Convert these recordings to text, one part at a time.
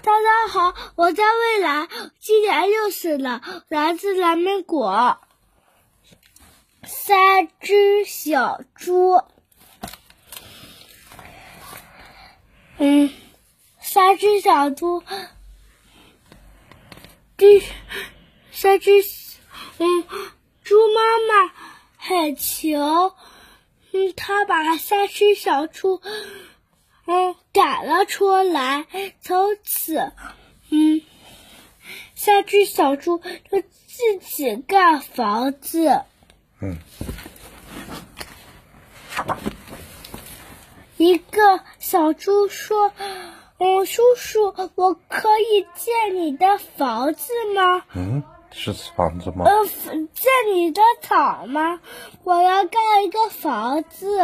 大家好，我在未来，今年六岁了，来自蓝莓果。三只小猪，嗯，三只小猪，第三只，嗯，猪妈妈很穷，嗯，她把三只小猪。了出来。从此，嗯，三只小猪就自己盖房子。嗯。一个小猪说：“嗯，叔叔，我可以建你的房子吗？”嗯，是房子吗？呃，建你的草吗？我要盖一个房子。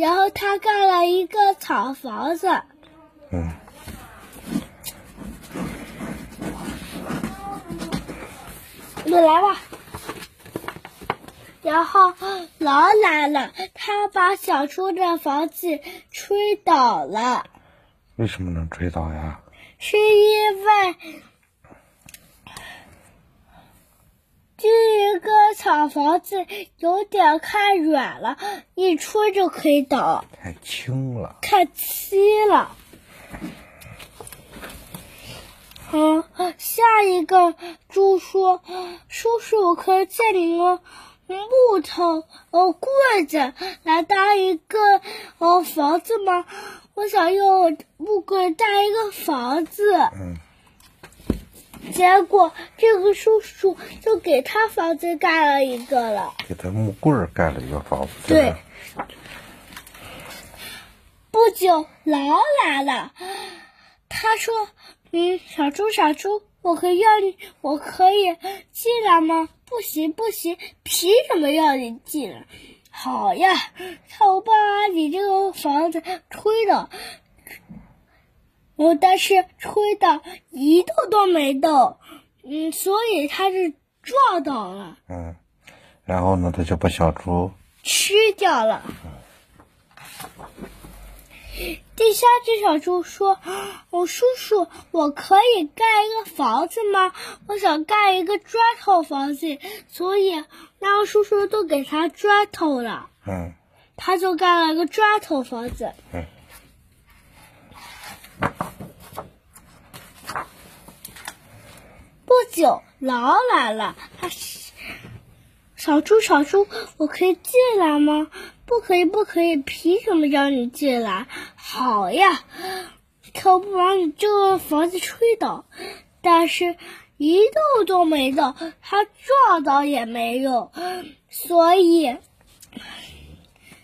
然后他盖了一个草房子。嗯。你来吧。然后狼来了，他把小猪的房子吹倒了。为什么能吹倒呀？是因为。这一个草房子有点太软了，一戳就可以倒。太轻了。太轻了。好，下一个猪说：“叔叔，我可以借你个木头哦棍子来搭一个哦房子吗？我想用木棍搭一个房子。”嗯。结果，这个叔叔就给他房子盖了一个了。给他木棍盖了一个房子。对。不久，狼来了。他说：“嗯，小猪，小猪，我可以要你，我可以进来吗？”“不行，不行，凭什么要你进来？”“好呀，看我把你这个房子推了。”我但是吹的一动都没动，嗯，所以他是撞倒了。嗯，然后呢，他就把小猪吃掉了。第三只小猪说：“我叔叔，我可以盖一个房子吗？我想盖一个砖头房子，所以那个叔叔都给他砖头了。”嗯，他就盖了一个砖头房子。嗯。九，狼来了。他小猪，小猪，我可以进来吗？不可以，不可以！凭什么让你进来？好呀，可不把你这个房子吹倒。但是，一动都没动，他撞倒也没用。所以，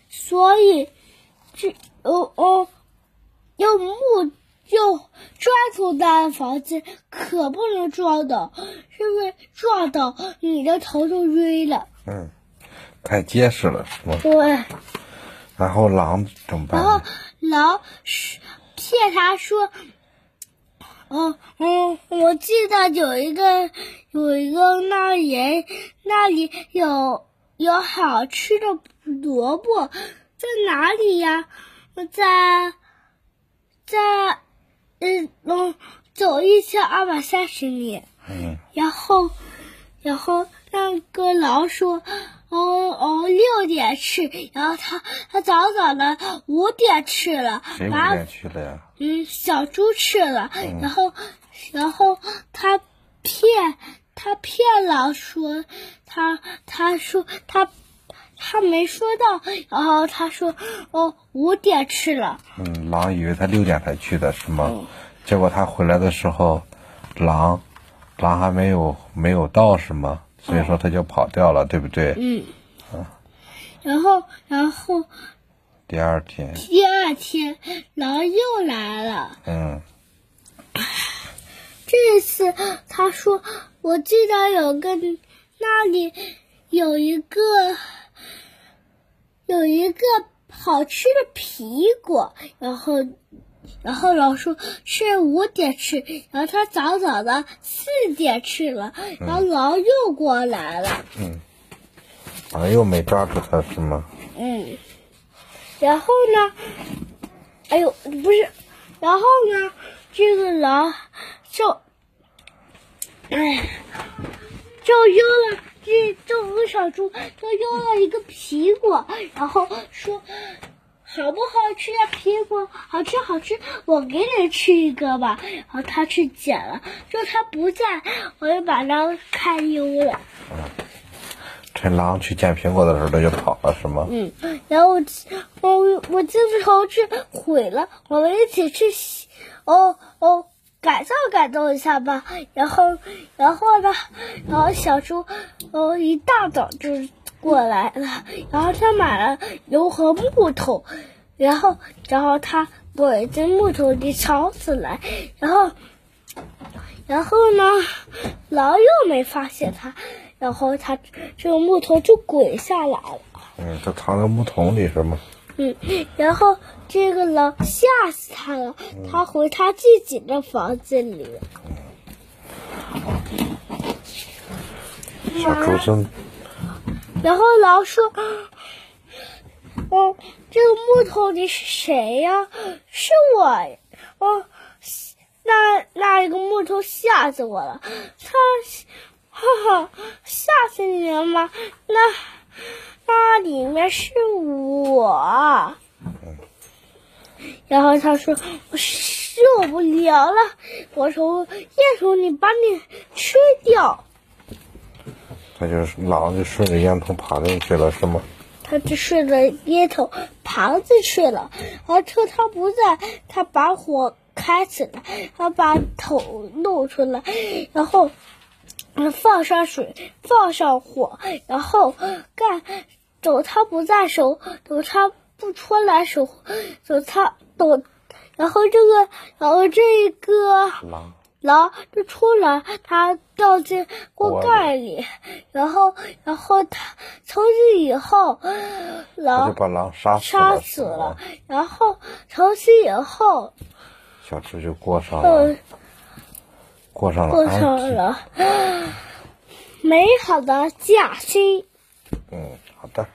所以，这哦哦，用木。用砖头搭的房子可不能撞倒，因为撞倒你的头就晕了。嗯，太结实了，是吗？对。然后狼怎么办？然后狼骗他说：“哦，嗯，我记得有一个有一个那里那里有有好吃的萝卜，在哪里呀？在在。”嗯，嗯，走一千二百三十米。嗯。然后，然后那个老鼠：“哦哦，六点吃。”然后它它早早的五点吃了。谁五点去了呀？嗯，小猪吃了。然后，然后它骗它骗老鼠，它它说他他没说到。然后他说：“哦，五点去了。”嗯，狼以为他六点才去的是吗？结果他回来的时候，狼，狼还没有没有到是吗？所以说他就跑掉了，对不对？嗯。啊。然后，然后。第二天。第二天，狼又来了。嗯。这次他说：“我记得有个那里有一个有一个好吃的苹果。”然后。然后老鼠是五点吃，然后他早早的四点吃了，然后狼又过来了。嗯，狼又没抓住他是吗？嗯，然后呢？哎呦，不是，然后呢？这个狼就，哎，就扔了这这五小猪，就扔了一个苹果，然后说。好不好吃呀？苹果好吃好吃，我给你吃一个吧。然后他去捡了，就他不在，我就把狼看丢了。趁狼去捡苹果的时候，他就跑了，是吗？嗯，然后我我我这时候去毁了，我们一起去洗，哦哦，改造改造一下吧。然后然后呢，然后小猪哦一大早就。过来了，然后他买了油和木头，然后，然后他围着木头里烧起来，然后，然后呢，狼又没发现他，然后他这个木头就滚下来了。嗯，他藏在木桶里是吗？嗯，然后这个狼吓死他了，他回他自己的房子里。小猪生。然后狼说：“哦，这个木头你是谁呀？是我。哦，那那一个木头吓死我了。他，哈哈，吓死你了吗？那那里面是我。然后他说：我受不了了，我从烟囱里把你吃掉。”他就是狼，就顺着烟囱爬进去了，是吗？他就顺着烟囱爬进去了，而趁他不在，他把火开起来，他把头露出来，然后放上水，放上火，然后干。等他不在时，等他不出来时，等他等，然后这个，然后这个狼。狼就出来，他掉进锅盖里，然后，然后他从此以后，狼就把狼杀杀死了，然后从此以后，小猪就过上了，过上了，过上了美好的假期。嗯，好的。